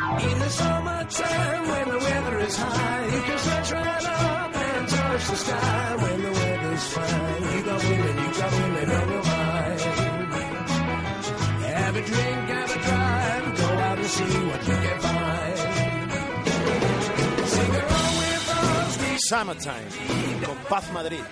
In the summertime when the weather is high, you can stretch right up and touch the sky. When the weather's fine, you got women, you got women on your mind. Have a drink, have a drive, go out and see what you can find. Sing along with us, Summertime, con Paz Madrid.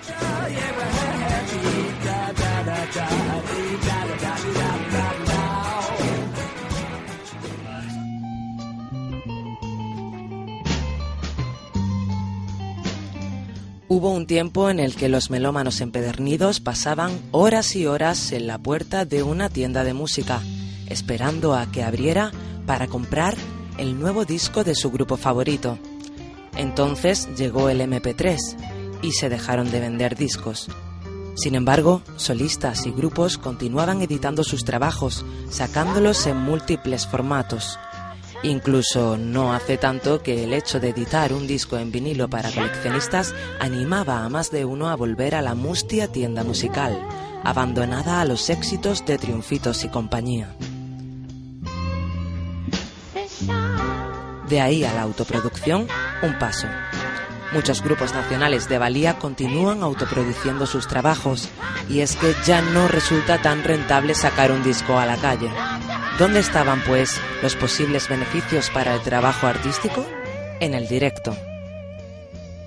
Hubo un tiempo en el que los melómanos empedernidos pasaban horas y horas en la puerta de una tienda de música, esperando a que abriera para comprar el nuevo disco de su grupo favorito. Entonces llegó el MP3 y se dejaron de vender discos. Sin embargo, solistas y grupos continuaban editando sus trabajos, sacándolos en múltiples formatos. Incluso no hace tanto que el hecho de editar un disco en vinilo para coleccionistas animaba a más de uno a volver a la mustia tienda musical, abandonada a los éxitos de Triunfitos y compañía. De ahí a la autoproducción, un paso. Muchos grupos nacionales de valía continúan autoproduciendo sus trabajos y es que ya no resulta tan rentable sacar un disco a la calle. ¿Dónde estaban, pues, los posibles beneficios para el trabajo artístico? En el directo.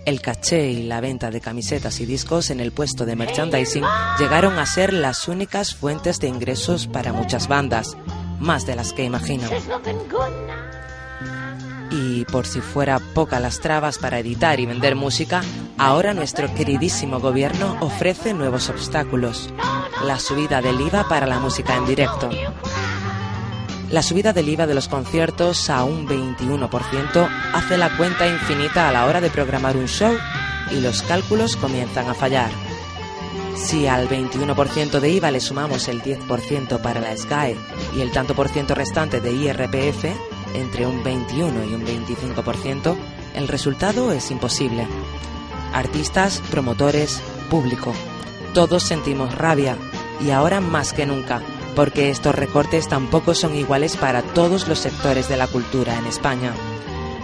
El caché y la venta de camisetas y discos en el puesto de merchandising llegaron a ser las únicas fuentes de ingresos para muchas bandas, más de las que imaginan. Y por si fuera poca las trabas para editar y vender música, ahora nuestro queridísimo gobierno ofrece nuevos obstáculos. La subida del IVA para la música en directo. La subida del IVA de los conciertos a un 21% hace la cuenta infinita a la hora de programar un show y los cálculos comienzan a fallar. Si al 21% de IVA le sumamos el 10% para la SGAE y el tanto por ciento restante de IRPF, entre un 21 y un 25%, el resultado es imposible. Artistas, promotores, público, todos sentimos rabia y ahora más que nunca, porque estos recortes tampoco son iguales para todos los sectores de la cultura en España.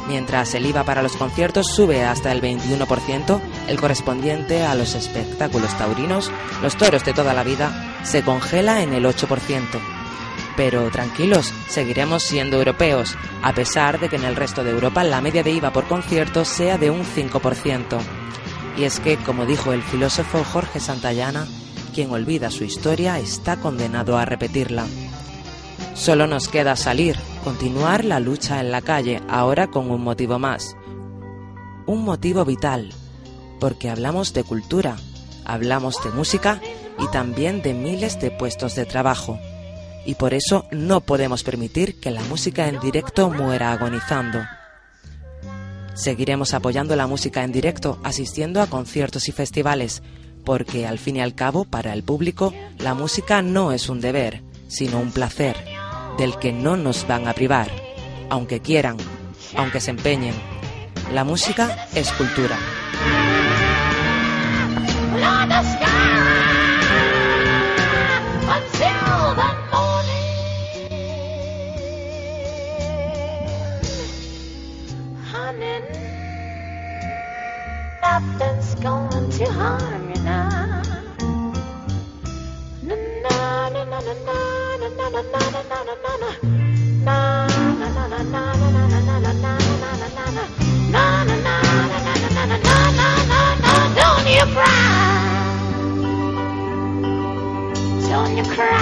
Mientras el IVA para los conciertos sube hasta el 21%, el correspondiente a los espectáculos taurinos, los toros de toda la vida, se congela en el 8%. Pero tranquilos, seguiremos siendo europeos, a pesar de que en el resto de Europa la media de IVA por concierto sea de un 5%. Y es que, como dijo el filósofo Jorge Santayana, quien olvida su historia está condenado a repetirla. Solo nos queda salir, continuar la lucha en la calle, ahora con un motivo más. Un motivo vital, porque hablamos de cultura, hablamos de música y también de miles de puestos de trabajo. Y por eso no podemos permitir que la música en directo muera agonizando. Seguiremos apoyando la música en directo, asistiendo a conciertos y festivales, porque al fin y al cabo, para el público, la música no es un deber, sino un placer, del que no nos van a privar, aunque quieran, aunque se empeñen. La música es cultura. going to harm you now. Na na na na na na na na na na na na na na na na na Don't you cry.